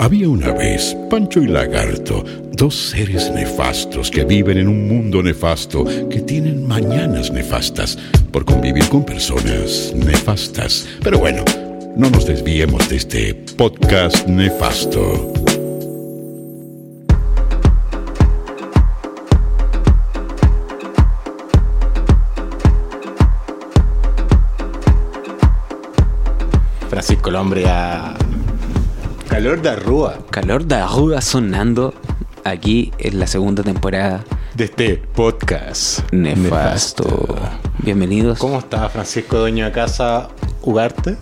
Había una vez Pancho y Lagarto, dos seres nefastos que viven en un mundo nefasto, que tienen mañanas nefastas por convivir con personas nefastas. Pero bueno, no nos desviemos de este podcast nefasto. Francisco el hombre a calor de arrúa Calor de arruga sonando aquí en la segunda temporada. de este podcast Nefasto. Bienvenidos. ¿Cómo está Francisco, dueño de casa Ugarte?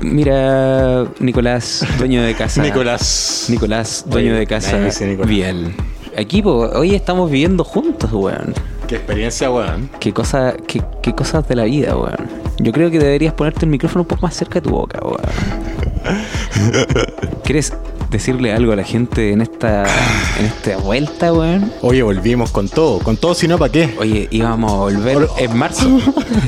Mira, Nicolás, dueño de casa. Nicolás. Nicolás, dueño Oye, de casa. Bien. Aquí, po, hoy estamos viviendo juntos, weón. Qué experiencia, weón. Qué, cosa, qué, qué cosas de la vida, weón. Yo creo que deberías ponerte el micrófono un poco más cerca de tu boca, weón. ¿Quieres decirle algo a la gente en esta, en esta vuelta, weón? Oye, volvimos con todo. Con todo, si no, ¿para qué? Oye, íbamos a volver en marzo.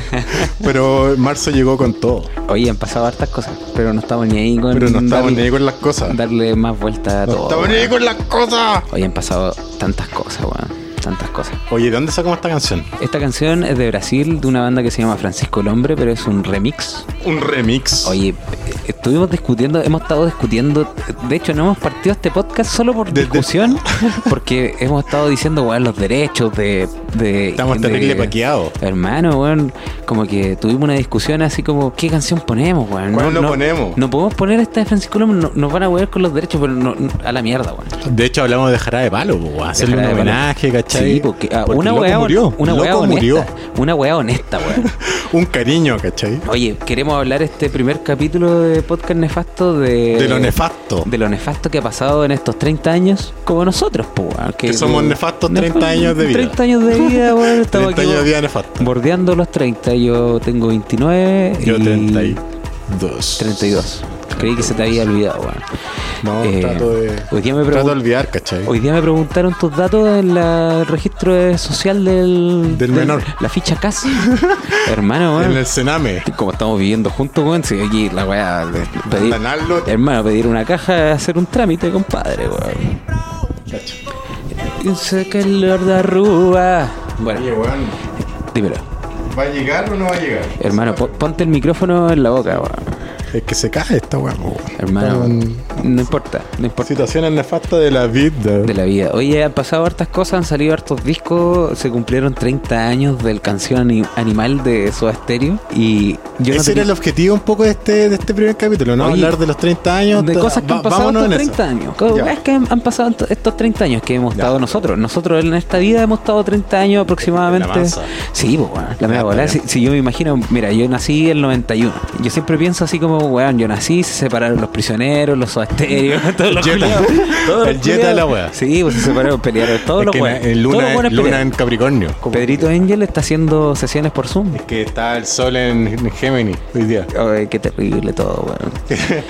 Pero marzo llegó con todo. Oye, han pasado hartas cosas, pero no estamos ni ahí con Pero no estamos darle, ni ahí con las cosas. darle más vuelta a No todo. estamos ni ahí con las cosas. Oye, han pasado tantas cosas, weón. Tantas cosas. Oye, ¿de dónde sacamos esta canción? Esta canción es de Brasil, de una banda que se llama Francisco el Hombre, pero es un remix. Un remix. Oye, estuvimos discutiendo, hemos estado discutiendo. De hecho, no hemos partido este podcast solo por Desde- discusión, porque hemos estado diciendo, weón, los derechos de. de Estamos de- terrible paqueados. Hermano, weón, como que tuvimos una discusión así como, ¿qué canción ponemos, weón? ¿Cuál no ponemos? No podemos poner esta de Francisco el Hombre, no- nos van a wear con los derechos, pero no- a la mierda, weón. De hecho, hablamos de Jarabe de Palo, weón. Hacerle un homenaje, ¿cachai? Sí, porque, ah, Porque una weá murió. una weá honesta. murió. Una weá honesta, weón. Un cariño, ¿cachai? Oye, queremos hablar este primer capítulo de Podcast Nefasto de... De lo nefasto. De lo nefasto que ha pasado en estos 30 años, como nosotros, po, weón, Que somos nefastos 30 años de vida. 30 años de vida, weón. Estamos 30 aquí años de vida nefasto. bordeando los 30. Yo tengo 29 Yo y 32. 32. Creí que se te había olvidado, weón. No, Eh, trato de. hoy día me trato de olvidar, ¿cachai? Hoy día me preguntaron tus datos en la- el registro de- social del... Del menor. La ficha CAS. Hermano, weón. En el Sename. Como estamos viviendo juntos, weón, si aquí la weá de pedir, hermano, pedir una caja hacer un trámite, compadre, weón. Cacho. Que el Lord Arrúa. Bueno, Oye, weón. dímelo. ¿Va a llegar o no va a llegar? Hermano, po- ponte el micrófono en la boca, weón. Es que se cae esta weón. Hermano, en no importa, no importa. Situaciones nefastas de la vida. De la vida. Oye, han pasado hartas cosas, han salido hartos discos, se cumplieron 30 años del canción ani- animal de Soda Stereo y yo no Ese era tenía- el objetivo un poco de este, de este primer capítulo, ¿no? Oye, Hablar de los 30 años. de cosas que han pasado estos en eso. 30 años. Es que han, han pasado estos 30 años que hemos Ya. estado nosotros. Nosotros en esta vida hemos estado 30 años aproximadamente. La. Sí, pues, weón. La bola. Si, si yo me imagino, mira, yo nací en el 91. Yo siempre pienso así como, weón, yo nací, se separaron los prisioneros, los soasterios, todos los Jetta. todos El los Jetta de la wea. Sí, pues se separaron, pelearon todos Es los que weones. en Todos los luna, luna pelearon. en Capricornio. Pedrito Angel está haciendo sesiones por Zoom. Es que está el sol en, en Gemini hoy día. Ay, qué terrible todo, weón.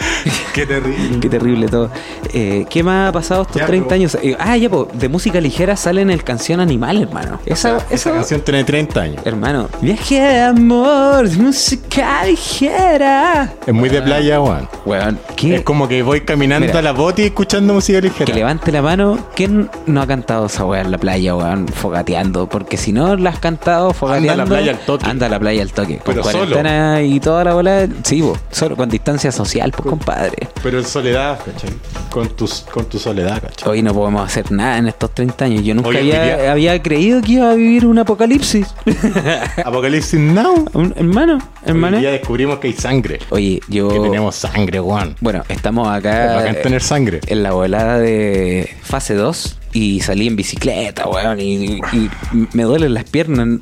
Qué terrible. Qué terrible todo. Eh, ¿Qué más ha pasado estos Ya, 30 pero- años? Eh, ah, ya, po, de música ligera sale en el canción Animal, hermano. Esa, Esa esa, canción tiene 30 años. hermano. Viaje de amor, música ligera. Es muy de playa, weón. Weón, ¿qué? Es como que voy caminando Mira. a la boti y escuchando música ligera. Que levante la mano. ¿Quién no ha cantado esa weá en la playa, weón? Fogateando. Porque si no la has cantado fogateando. Anda a la playa al toque. Anda a la playa al toque. Con Pero cuarentena y toda la bola. Sí, po, solo con distancia social, pues, compadre. Pero en soledad, ¿cachai? Con tu, con tu soledad, ¿cachai? Hoy no podemos hacer nada en estos 30 años. Yo nunca había, creído que iba a vivir un apocalipsis. Apocalipsis Now. Un- hermano, hermano. Día descubrimos que hay sangre. Oye, yo. Que tenemos sangre, weón. Bueno, estamos Es acá bacán eh, tener sangre. en la volada de fase 2 y salí en bicicleta, weón. Y, y me duelen las piernas.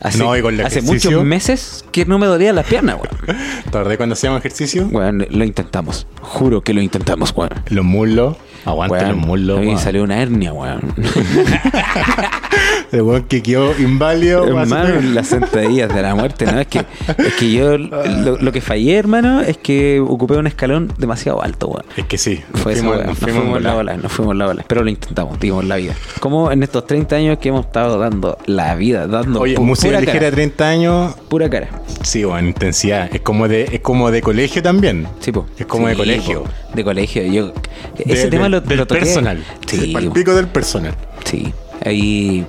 Hace, No, y con el hace muchos meses que no me dolían las piernas, weón. ¿Tardé cuando hacíamos ejercicio? Weón, lo intentamos. Juro que lo intentamos, weón. Los muslos. Aguanta Weón, los muslos, a mí weón. salió una hernia, weón. El weón que quedó inválido. Hermano, las sentadillas de la muerte, ¿no? Es que, es que yo lo, lo que fallé, hermano, es que ocupé un escalón demasiado alto, weón. Es que sí. Fue fuimos- weón. nos Nos fuimos fuimos en la bola, nos fuimos la bola. Pero lo intentamos, dimos la vida. Como en estos 30 años que hemos estado dando la vida, dando Oye, pu- música pura ligera cara, 30 años. pura cara. Sí, bueno, intensidad. Es como de, es como de colegio también. Sí, po. Es como de colegio. po. De colegio. Yo, ese De- tema lo, del lo toqué. personal. Sí, El pico del personal. Sí. Ahí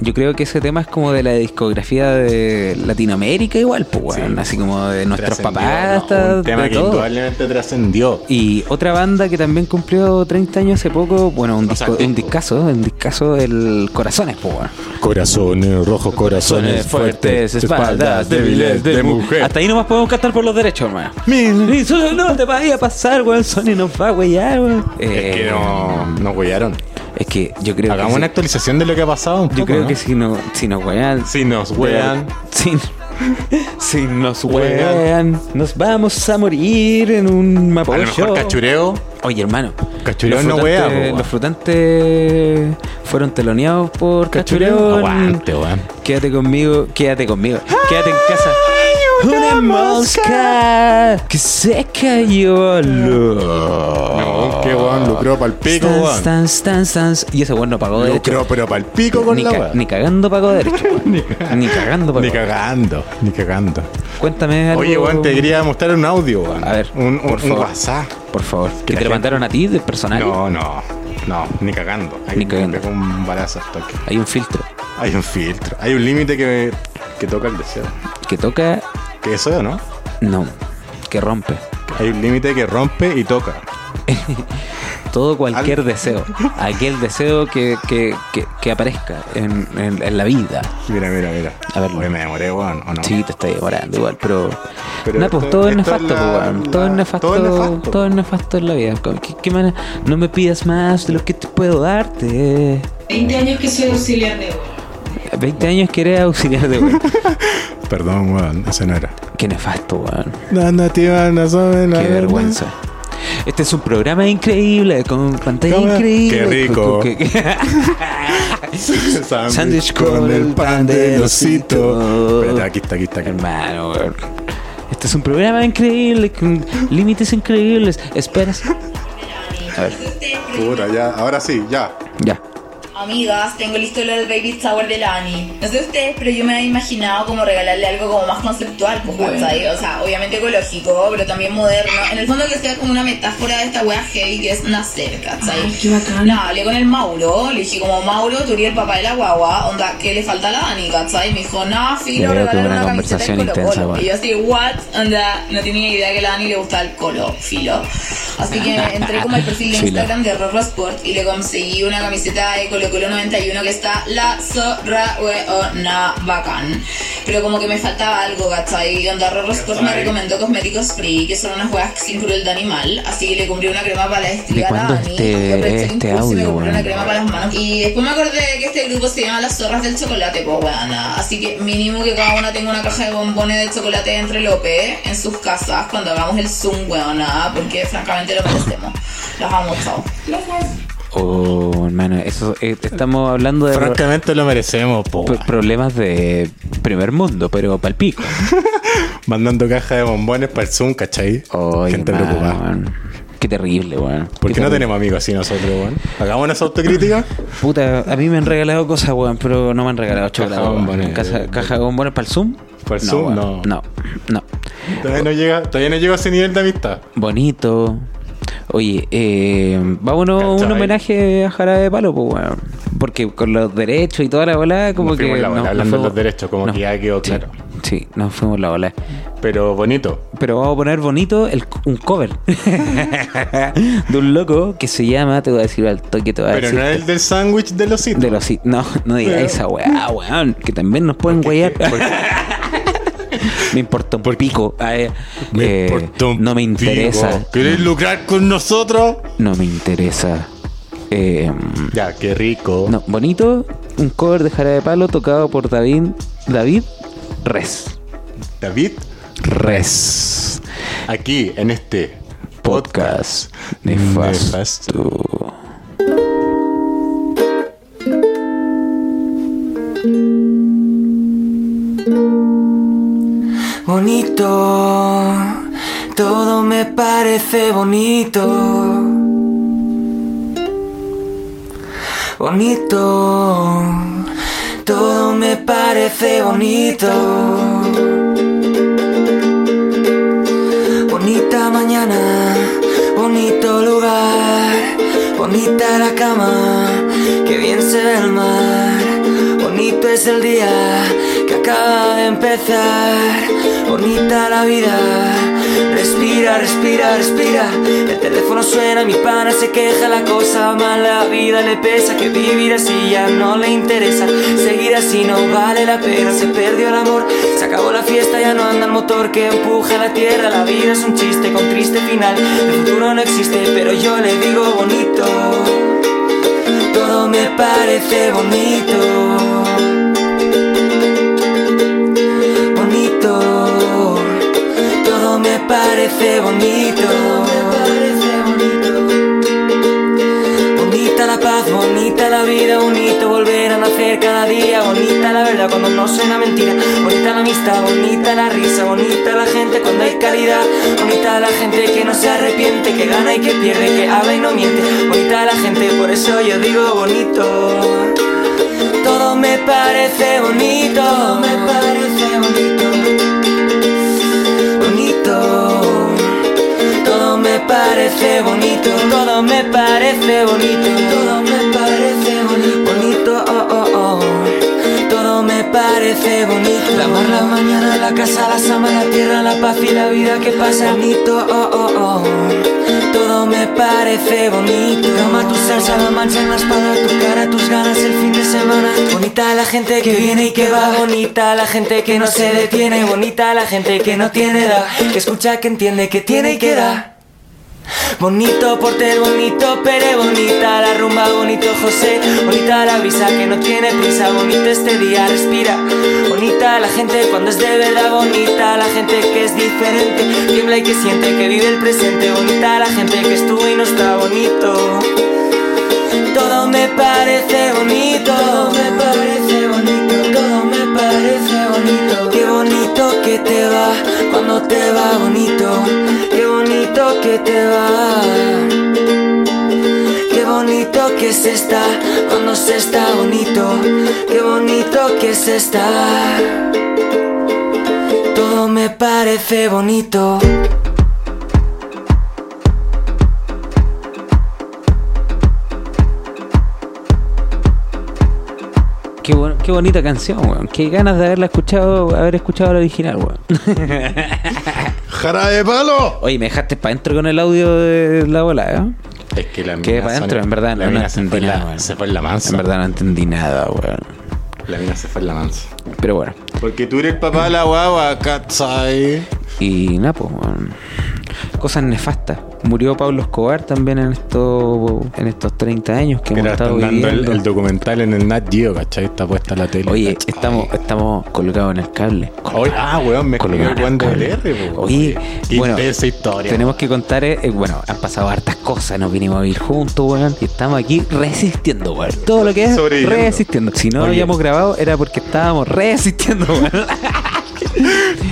yo creo que ese tema es como de la discografía de Latinoamérica igual, pues weón. Sí. Así como de nuestros papás ¿no? hasta Un tema de que todo. indudablemente trascendió. Y otra banda que también cumplió 30 años hace poco, bueno, un, disco, un discazo, un discazo del Corazones, pues weón. Corazones rojos, corazones fuertes, espaldas débiles de mujer. Hasta ahí nomás podemos cantar por los derechos, hermano. Y no te vaya a pasar, weón. Sony nos va a huellar, weón. Es que no, nos huellaron. Es que yo creo Hagamos que. una actualización de lo que ha pasado un yo poco, creo ¿no? que si, no, si nos huean. Si nos huean. Si, si nos huean, nos vamos a morir en un A lo mejor cachureo. Oye, hermano. Cachureo no po, weón. Los frutantes fueron teloneados por Cachureo. Aguante, weón. Quédate conmigo, quédate conmigo. Quédate en casa. Una mosca que se cayó al No, qué weón, lucró pa'l pico, weón. Y ese weón no pagó derecho. Lucró, pero pa'l pico con ni, la weón. ni cagando pagó derecho. weón. ni cagando pagó. Ni cagando, ni cagando. Cuéntame algo. Oye, weón, te quería mostrar un audio, weón. A ver, un, un, por un favor. WhatsApp. Por favor. Que ¿Que la te lo gente- mandaron a ti de personal? No, no, no, ni cagando. Ahí Ni cagando. un balazo al toque. Hay un filtro Hay un filtro, hay un límite que, que toca el deseo. que toca. ¿Qué eso, no? No. Que rompe. Hay un límite que rompe y toca. Todo cualquier Al- deseo. Aquel deseo que, que, que, que aparezca en, en- en la vida. Mira, mira, mira. A ver. Me demoré, weón, ¿o no? Sí, te está demorando igual, pero. Pero Nah, pues esto- todo es esto es nefasto, la- weón. Todo es nefasto. todo es nefasto. Todo es nefasto en la vida. ¿Qué, qué manera? No me pidas más de lo que te puedo darte. 20 años que soy auxiliar de obra. 20 años que eres auxiliar de weón. Perdón, weón, ese no era. Qué nefasto, weón. La nativa no sabe la Qué verdad. vergüenza. Este es un programa increíble, con pantalla Cámara. increíble. Qué rico. con- con- Sándwich Sándwich con el pan de osito. Espérate, aquí está, aquí está. Aquí. Hermano, weón. Este es un programa increíble, con límites increíbles. Esperas. A ver, Puta, ya, ahora sí, ya. ya. Amigas, tengo listo lo del baby shower de Lani. No sé ustedes, pero yo me había imaginado como regalarle algo como más conceptual, pues, ¿cachai? O sea, obviamente ecológico, pero también moderno. En el fondo que sea como una metáfora de esta wea heavy que es nacer, ¿cachai? Ay, qué bacán. No, hablé con el Mauro, le dije como, Mauro, tú eres el papá de la guagua, onda, ¿qué le falta a la Dani, cachai? Me dijo, no, filo, regálale una una conversación camiseta de intensa, Colo-Colo. weón. Y yo así, what? Onda, no tenía idea que a la Dani le gustaba el colo, filo. Así que entré como al perfil de. Instagram de Rorro Sport y le conseguí una camiseta de Colo Colo 91 que está la zorra weona bacán. Pero como que me faltaba algo, ¿cachai? Y onda Rorro Sport me recomendó cosméticos free, que son unas weas sin cruel de animal. Así que le compré una crema para la estría a Dani. este- este me audio, compré una crema para las manos. Y después me acordé que este grupo se llama Las Zorras del Chocolate, pues weona. Así que mínimo que cada una tenga una caja de bombones de chocolate entre Lope en sus casas cuando hagamos el Zoom, weona. Porque francamente lo merecemos. Los amo, chao. Oh, hermano, eso eh, estamos hablando de Francamente lo merecemos, po. pro- problemas de primer mundo, pero palpico. Mandando caja de bombones para el Zoom, ¿cachai? Oh, Gente preocupada. Qué terrible, weón. ¿Por qué no tenemos amigos así nosotros, weón? Hagamos una autocrítica. Puta, a mí me han regalado cosas, weón, pero no me han regalado chocolate. de weón. bombones. Caja, caja de bombones para el Zoom. ¿Para el Zoom? weón. No. No, no. Todavía no llega, todavía no llego a ese nivel de amistad. Bonito. Oye, eh, vámonos a un ¿Cachai? homenaje a Jarabe de Palo, pues, weón. Porque con los derechos y toda la bola, como Nos que. fuimos la bola, no- hablando nos de los derechos, como que ya quedó sí, claro. Sí, nos fuimos la bola. Pero bonito. Pero vamos a poner bonito el, un cover de un loco que se llama, te voy a decir al toque, te voy a Pero decir. no es el del sándwich de los de los No, no digas Pero- esa weá, weón. Que también nos pueden porque- me importa un pico. Me eh, importa un no me interesa. pico. ¿Queréis lucrar con nosotros? No me interesa. Eh, Ya, qué rico. no, bonito. Un cover de Jarabe de Palo tocado por David, David Res. David, Res. aquí en este Podcast Nefasto. nefasto. Bonito, todo me parece bonito. Bonito, todo me parece bonito. Bonita mañana, bonito lugar, bonita la cama, que bien se ve el mar. Bonito es el día que acaba de empezar. Bonita la vida. Respira, respira, respira. El teléfono suena, mi pana se queja, la cosa va mal, la vida le pesa. Que vivir así ya no le interesa. Seguir así no vale la pena. Se perdió el amor, se acabó la fiesta, ya no anda el motor que empuja la tierra. La vida es un chiste con triste final. El futuro no existe, pero yo le digo bonito. Todo me parece. Bonito, me parece bonito. Bonita la paz, bonita la vida, bonito volver a nacer cada día. Bonita la verdad cuando no suena mentira. Bonita la amistad, bonita la risa, bonita la gente cuando hay calidad. Bonita la gente que no se arrepiente, que gana y que pierde, que habla y no miente. Bonita la gente, por eso yo digo bonito. Todo me parece bonito, me parece. Bonito, parece bonito, todo me parece bonito, todo me parece bonito, oh, oh, oh. Todo me parece bonito. La mar, la mañana, la casa, la sama, la tierra, la paz y la vida que pasa. Bonito, oh, oh, oh. Todo me parece bonito. Cama, tu salsa, la mancha en la espalda, tu cara, tus ganas, el fin de semana. Bonita la gente que viene y que va. Bonita la gente que no se detiene. Bonita la gente que no tiene edad. Que escucha, que entiende, que tiene y que da. Bonito porter, bonito Pere, bonita la rumba, bonito José, bonita la brisa que no tiene prisa, bonito este día, respira, bonita la gente cuando es de verdad, bonita la gente que es diferente, tiembla y que siente que vive el presente, bonita la gente que estuvo y no está bonito. Todo me parece bonito, me parece te va cuando te va bonito, qué bonito que te va. Qué bonito que se está cuando se está bonito, qué bonito que se está. Todo me parece bonito. Qué, bon- qué bonita canción, weón. Qué ganas de haberla escuchado, haber escuchado la original, weón. ¡Jara de palo! Oye, me dejaste para adentro con el audio de la bola, ¿eh? Es que la ¿Qué mina para adentro? En verdad, no entendí nada, se fue en la mansa. En verdad no entendí nada, weón. La mina se fue en la mansa. Pero bueno. Porque tú eres el papá de la guagua, ¿cachai? Y nada, pues. Cosas nefastas. Murió Pablo Escobar también en estos en estos 30 años que hemos estado están dando el, viviendo. el documental en el Nat Geo, ¿cachai? Está puesta la tele. Oye, ¿cachai? estamos, estamos colgados en el cable. Oye, ah, weón, me escribió Juan el del cable. R, po, Oye, Qué bueno, esa historia. tenemos que contar, eh, eh, bueno, han pasado hartas cosas, nos vinimos a vivir juntos, weón, y estamos aquí resistiendo, weón. Todo lo que es resistiendo. Si no Oye. habíamos grabado era porque estábamos resistiendo, weón.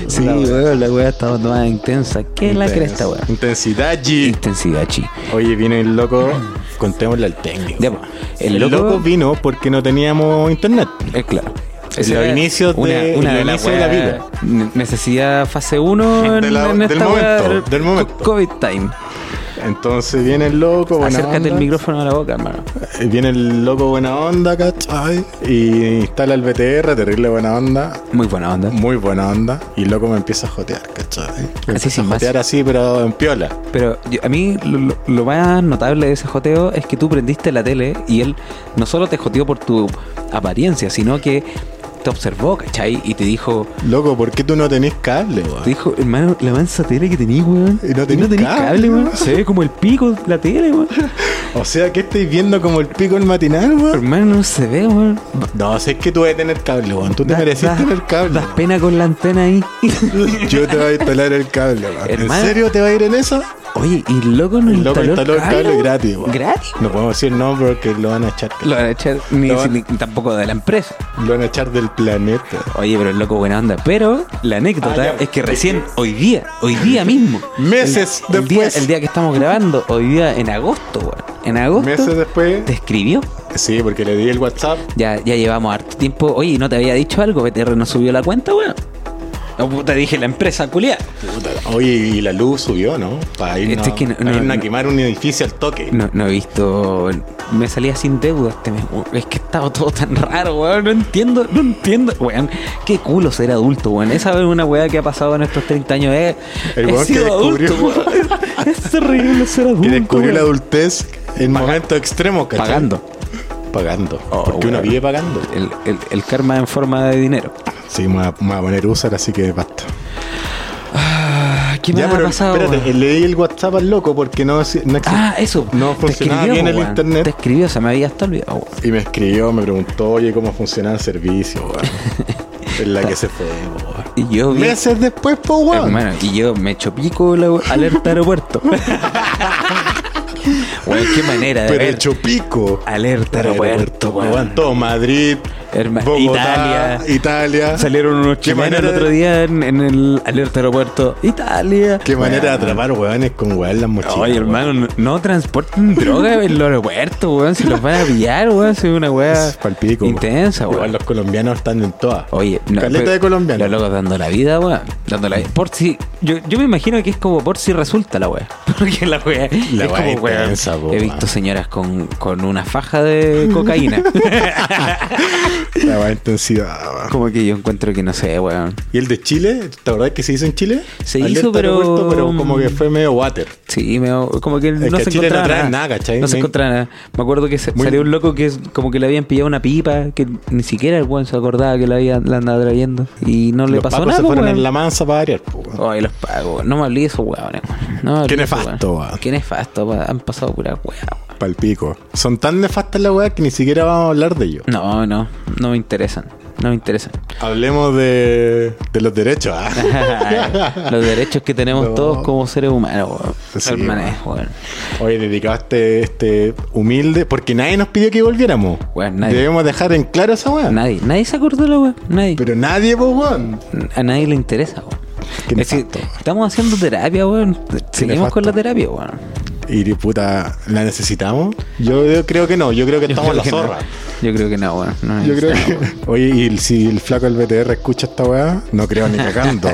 sí, La weón, la weá estaba más intensa. ¿Qué es la cresta, weón? Intensidad G. Intensidad, chi. Oye, viene el loco, contémosle al técnico. Ya, pues, el, el loco, loco- vino porque no teníamos internet. Es claro. Los era inicios una, de- una inicio de la vida. ne- Necesidad fase 1 en, De la- en del momento, wea del momento. co- COVID time. Entonces viene el loco, buena Acércate el onda. micrófono a la boca, hermano. Eh, Viene el loco buena onda, ¿cachai? Y instala el BTR, terrible buena onda. Muy buena onda. Muy buena onda. Y el loco me empieza a jotear, ¿cachai? Me empieza sin a más. jotear así, pero en piola. Pero yo- a mí lo más notable de ese joteo es que tú prendiste la tele y él no solo te joteó por tu apariencia, sino que te observó, ¿cachai? Y te dijo, Loco, ¿por qué tú no tenés cable, te weón? dijo, hermano, la mansa tele que tenías, weón. Y no tenés cable, weón. weón. Se ve como el pico la tele, weón. O sea, ¿qué estáis viendo como el pico el matinal, weón? Hermano, no se ve, weón. No, sé que tú debes tener cable, weón. Tú te Da- tener cable. Das pena con la antena ahí. Yo te voy a instalar el cable, weón. ¿En serio te va a ir en eso? ¿O Oye, y el loco nos El loco instaló el cable gratis. ¿Gratis? No podemos decir no porque lo van a echar. Lo van a echar ni, Lo van- ni- tampoco de la empresa. Lo van a echar del planeta. Oye, pero el loco buena onda. Pero la anécdota Ah, es que recién, hoy día, hoy día mismo. Meses el, el día, después. el día que estamos grabando, hoy día en agosto, weón. En agosto. Meses después. ¿Te escribió? Sí, porque le di el WhatsApp. Ya, ya llevamos harto tiempo. Oye, ¿no te había dicho algo? BTR no subió la cuenta, weón. No, te dije la empresa, culiá. Puta, Oye, y la luz subió, ¿no? Para irnos, Este es que no- para no- irnos a no- quemar un edificio al toque. No, no he visto. Me salía sin deuda este mes. Es que estaba todo tan raro, weón. No entiendo, no entiendo. Weón, qué culo ser adulto, weón. Esa es una weá que ha pasado en estos 30 años. Eh. El He weón que sido adulto, weón. Es, es terrible ser adulto. Que descubrió weón. la adultez en momentos extremos, ¿cachai? Pagando. Pagando. Oh, porque uno weón. vive pagando. El, el- el karma en forma de dinero. Sí, me voy a, poner user, así que basta. Ah, ¿Qué me Ya, ha pero pasado? espérate, weón? le di el WhatsApp al loco porque no, no existe. Ah, eso. No funcionaba escribió, bien el internet. Te escribió, se me había hasta olvidado. weón. Y me escribió, me preguntó, oye, cómo funciona el servicio. Es la que se fue. Y yo vi. Meses después, po, weón. Hermano, y yo me echo pico la alerta aeropuerto. Weón, qué manera de Pero ver. hecho pico. Alerta aeropuerto, weón. Todo Madrid, Herma- Bogotá, Italia. Italia. Salieron unos chilenos el otro día en, en el alerta aeropuerto. Italia. Qué manera de atrapar weones con weón las mochilas. Oye, weón. hermano, no, transporten droga en los aeropuertos, weón. Si los van a pillar, weón. Soy una weá Es intensa, Igual weón. los colombianos están en todas. Oye, no, Caleta de colombianos. Los locos dando la vida, weón. Dando la vida. Por si. Yo, yo me imagino que es como por si resulta la weá. Porque la weá. La es weá como, intensa, He visto señoras con, con una faja de cocaína. La weá intensidad, weón. como que yo encuentro que no sé, weón. ¿Y el de Chile? ¿Te acordás que se hizo en Chile? Se Alerta hizo, pero- aeropuerto, pero como que fue medio water. Sí, me, como que no que se Chile no encontraba trae nada. No se encontraba nada. Me acuerdo que Muy- salió un loco que es como que le habían pillado una pipa, que ni siquiera el weón se acordaba que la, había, la andaba trayendo. Y no le Los pasó pacos nada, se fueron weón. en la mansa para variar, weón. Ay, los pagos. No me olvides esos weones. No me Qué de nefasto, weón. Qué nefasto. weón. Han pasado pura weá. weón. Palpico. Son tan nefastas las weas que ni siquiera vamos a hablar de ellos. No, no. No me interesan. No me interesan. Hablemos de, de los derechos. ah. los derechos que tenemos No. todos como seres humanos. Sí, weón. Hoy dedicaste este humilde, porque nadie nos pidió que volviéramos. Weón, nadie. Debemos dejar en claro esa wea. Nadie, nadie se acordó de la weón. Nadie. Pero nadie, pues, weón. A nadie le interesa, weón. Es decir, estamos haciendo terapia, weón. Seguimos con la terapia, weón. Y puta, ¿la necesitamos? Yo, yo creo que no, yo creo que Yo estamos en la que zorra. no. Yo creo que no, weón. No Yo creo que. Oye, y si el flaco del BTR escucha esta weá, no creo ni cagando.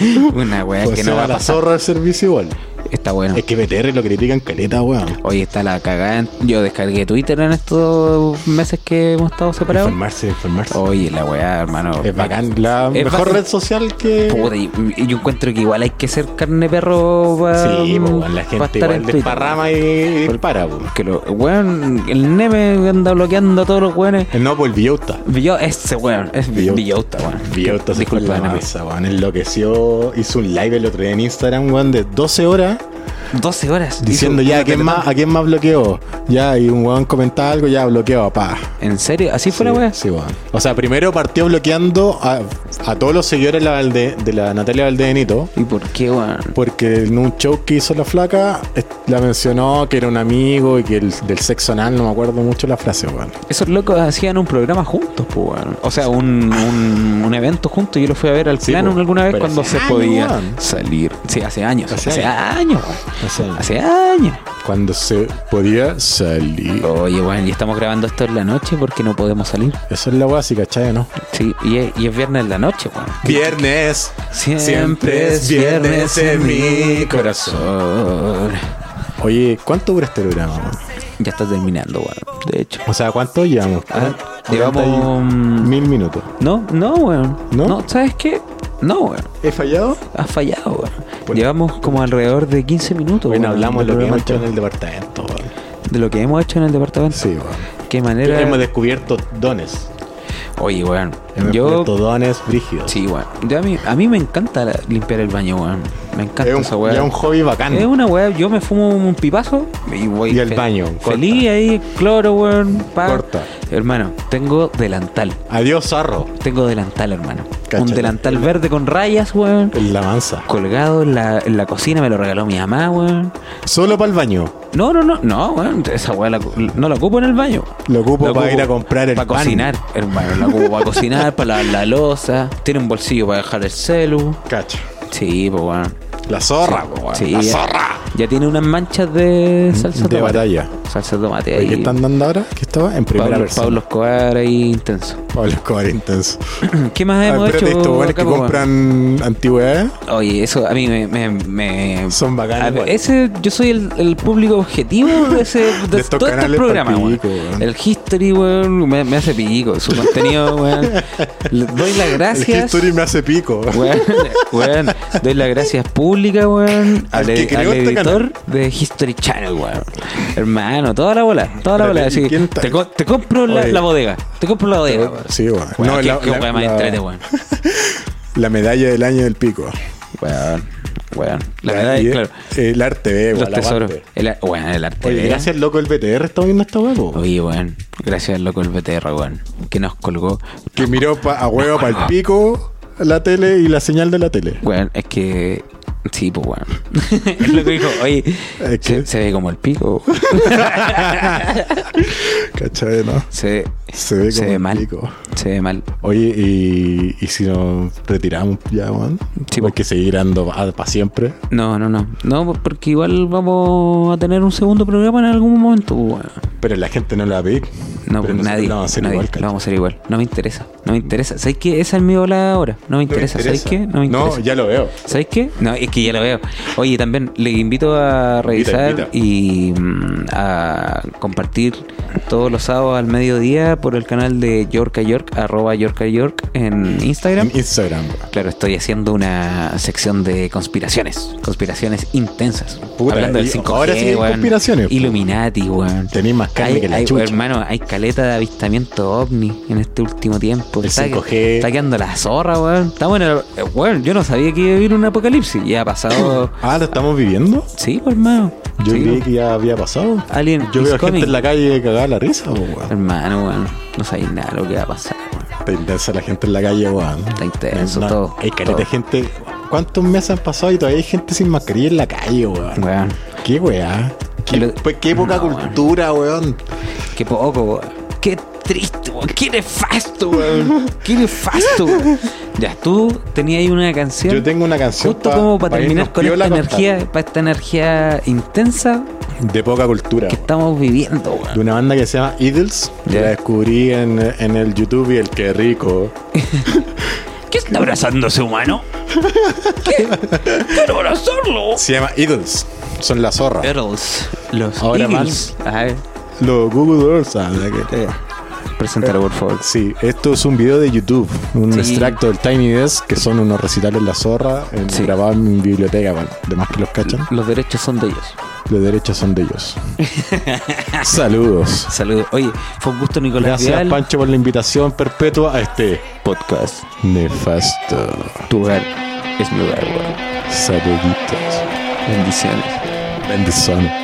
weón. Una weá Pues que se no va va a la pasar. zorra el servicio igual. Está bueno. Es que BTR lo critican caleta, weón. Oye, está la cagada. Yo descargué Twitter en estos meses que hemos estado separados. Informarse, informarse. Oye, la weá, hermano. Es bacán. La Es mejor bacán. red social que. Puta, y, y yo encuentro que igual hay que ser carne perro para Sí, weón, la gente igual desparrama y, dispara, po. Que lo, weón, el Neme anda bloqueando a todos los weones. No, pues el Villota. Villau- ese weón, es Villota. Villota, weón. Villota se fue la Neme. masa, weón. Enloqueció. Hizo un live el otro día en Instagram, weón, de 12 horas. 12 horas. Diciendo ya, ¿a quién, más. ¿a quién más bloqueó? Ya, y un weón comentaba algo, ya bloqueó, pa. ¿En serio? ¿Así fue sí, la weá? Sí, weón. O sea, primero partió bloqueando a, a todos los seguidores de la, Valde- de la Natalia Valdebenito. ¿Y por qué, weón? Porque en un show que hizo la flaca, la mencionó que era un amigo y que el, del sexo anal, no me acuerdo mucho la frase, weón. Esos locos hacían un programa juntos, pues, weón. O sea, un, un, un evento juntos. Yo lo fui a ver al Sí, plano po. alguna vez cuando se años, podía weón. salir. Sí, hace años. Hace Hace, años. años, weón. Hace años. Hace años. Cuando se podía salir. Oye, weón, y estamos grabando esto en la noche porque no podemos salir. Eso es la weá, sí, ¿cachai, no? Sí, y es, y es viernes en la noche, weón. Viernes. Siempre es viernes en mi corazón. Oye, ¿cuánto dura este programa, weón? Ya está terminando, weón. De hecho. O sea, ¿cuánto llevamos? Ah, llevamos, mil minutos. No, no, weón. ¿No? ¿No? ¿sabes qué? No, weón. ¿He fallado? Has fallado, weón. Bueno. Llevamos como alrededor de 15 minutos. Bueno, weón, hablamos de lo que hemos hecho en el departamento, weón. De lo que hemos hecho en el departamento. Sí, weón. Qué manera. Hemos descubierto dones. Oye, weón. Hemos Yo. descubierto dones brígidos. Sí, weón. Yo a, mí, a mí me encanta limpiar el baño, weón. Me encanta Es un, esa weá. un hobby bacán. Es una weá, yo me fumo un pipazo y voy. Y al baño, Feliz ahí, cloro, weón. Corta. Hermano, tengo delantal. Adiós, zarro. Tengo delantal, hermano. Cáchate. Un delantal verde con rayas, weón. En la mansa. Colgado en la, en la cocina, me lo regaló mi mamá, weón. Solo para el baño. No, no, no, no, weón. Esa weá la- no la ocupo en el baño. Lo ocupo para ir a comprar el Para cocinar, hermano. La ocupo para cocinar, para lavar la losa. Tiene un bolsillo para dejar el celu. Cacha. Sí, pues, weón. La zorra, po, weón. Sí, La ya- zorra. Ya tiene unas manchas de salsa De tomate. batalla. Salsa de tomate ¿De ahí. ¿Qué están dando ahora? ¿Qué estaba? En primera Pablo, persona. Pablo Escobar ahí intenso. Pablo Escobar intenso. ¿Qué más Ah, hemos espérate, hecho? estos weones que compran antigüedades Oye, eso a mí me... me, me- son bacanas. ver, ese, yo soy el, el público objetivo de, ese, de, De estos todo este canales programa, weón. pico, weón. El History, weón, me, me hace pico. Su contenido, weón. Doy las El gracias. history me hace pico. Weón, weón, doy las gracias públicas, weón, Al al, que ed- creó al este editor canal. de History Channel, weón. Hermano, toda la bola, toda la bola. ¿y así, quién está- te, co- te compro la, bodega, te compro la bodega, weón. Sí, weón. Weón, No, qué, la- qué la- weá más la- entrete, weón. La medalla del año del pico. Weón, weón. La La- verdad, y- claro. El arte B, Los tesoros. El, weón, el arte. Oye, gracias loco el BTR está viendo esta huevo. Oye, weón. Gracias al loco el BTR, weón. Que nos colgó. Que miró pa- a huevo para el pico la tele y la señal de la tele. Weón, es que. Sí, pues weón. es lo que dijo. Oye, se, se ve como el pico. ¿Cachai, no? Se, Se ve como ve el mal. pico. Se ve mal. Oye, y, y si nos retiramos ya, weón. Sí, Hay que seguir dando para siempre. No, no, no. No, porque igual vamos a tener un segundo programa en algún momento, pues. Pero la gente no la ve. No, Pero nadie. Lo vamos a nadie. igual, lo vamos a hacer igual. No me interesa. No me interesa. ¿Sabes qué? Esa es mi bola ahora. No me No me interesa. ¿Sabes qué? No me No, interesa. ya lo veo. ¿Sabes qué? No, es que ya lo veo. Oye, también le invito a revisar invita. y mm, a compartir todos los sábados al mediodía por el canal de York a York, arroba York a York en Instagram. En Instagram. Claro, estoy haciendo una sección de conspiraciones. Conspiraciones intensas. Puta, Hablando del y 5G, ahora sí hay conspiraciones. Illuminati, weón. Tenéis más carne Hay- que la hay- chucha. hermano, hay caleta de avistamiento ovni en este último tiempo. El está, 5G. está quedando la zorra, weón. Estamos en el, eh, weón, yo no sabía que iba a vivir un apocalipsis. Ya ha pasado. Ah, ¿lo estamos viviendo? sí, pues, hermano. Yo Sí, creí que ya había pasado. Alien Yo veo gente en la calle cagada la risa, weón. Hermano, weón. No sabéis nada de lo que va a pasar, weón. Está intensa la gente en la calle, weón. Está intenso No, todo. Hay caleta de gente. ¿Cuántos meses han pasado y todavía hay gente sin mascarilla en la calle, weón? Weón. ¿Qué weá? ¿Qué, Lo- pues, qué poca No, cultura, weón? Qué poco, weón. Qué triste, weón. Qué nefasto, weón. Qué nefasto, weón. Ya, tú tenías ahí una canción. Yo tengo una canción Justo pa- como para pa terminar con esta energía, para esta energía intensa. De poca cultura. que estamos viviendo, De weón. una banda que se llama Idols. Que Ya. la descubrí en, en el YouTube y el que rico. ¿Qué está abrazando ese humano? ¿Qué? ¡Quiero abrazarlo! Se llama Idols. Son la zorra. Los Ahora Los Google Dolls. que- preséntalo, por favor. Sí, esto es un video de YouTube, un Sí. extracto del Tiny Desk, que son unos recitales La Zorra, en, Sí. grabados en mi biblioteca, bueno, demás que los cachan, Los derechos son de ellos. los derechos son de ellos. Saludos. Saludos. Oye, fue un gusto, Nicolás Gracias. Pancho, por la invitación perpetua a este podcast nefasto. Tu hogar es mi hogar, weón. Saluditos. Bendiciones. Bendiciones. Brooklyn,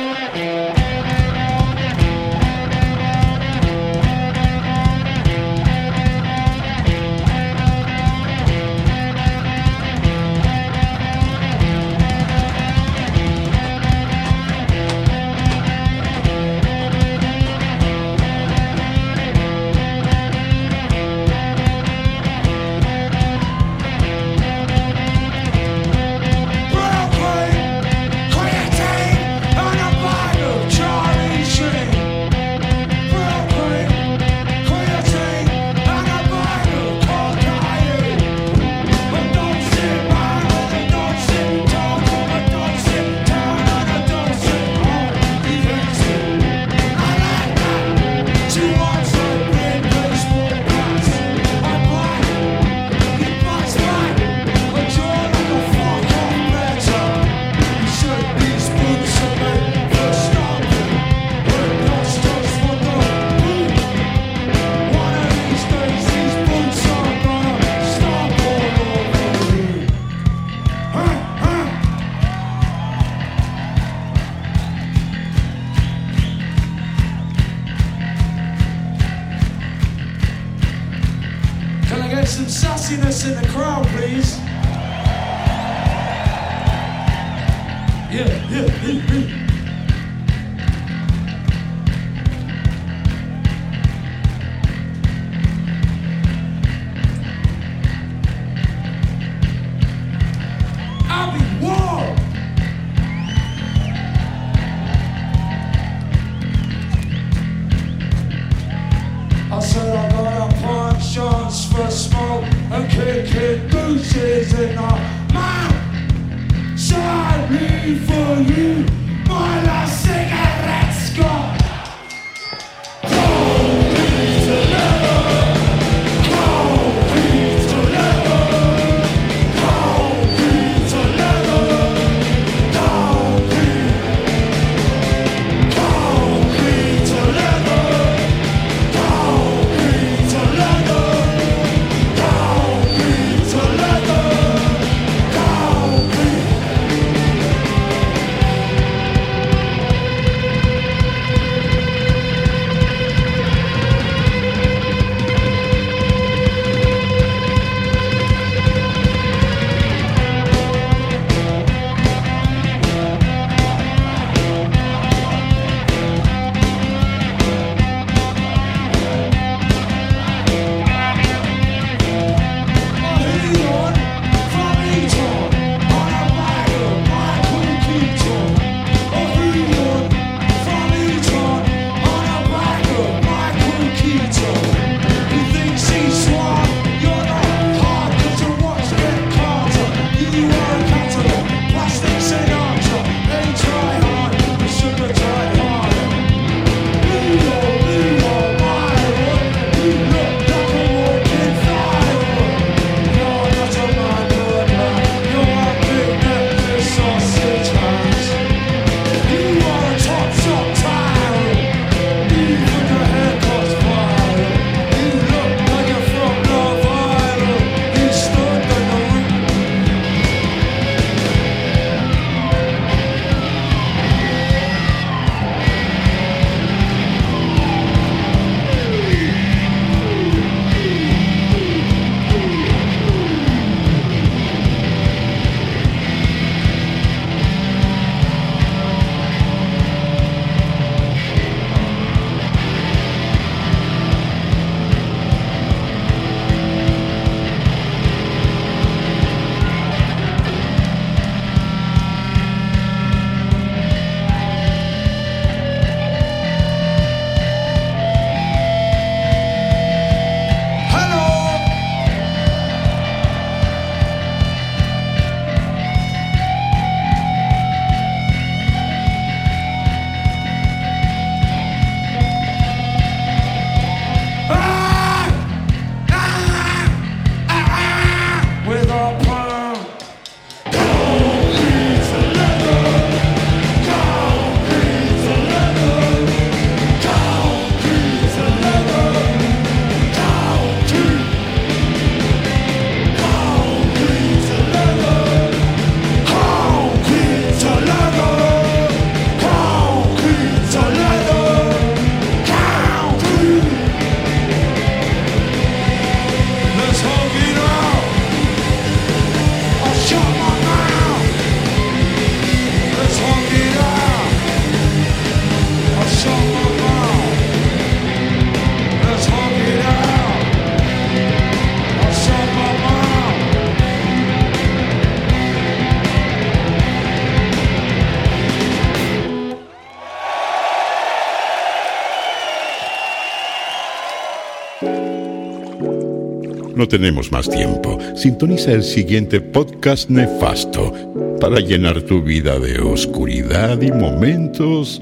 No tenemos más tiempo. Sintoniza el siguiente podcast nefasto para llenar tu vida de oscuridad y momentos...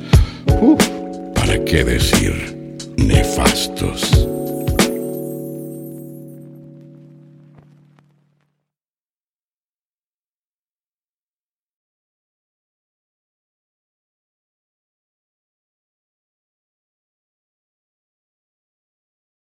Uh, ¿Para qué decir? Nefastos.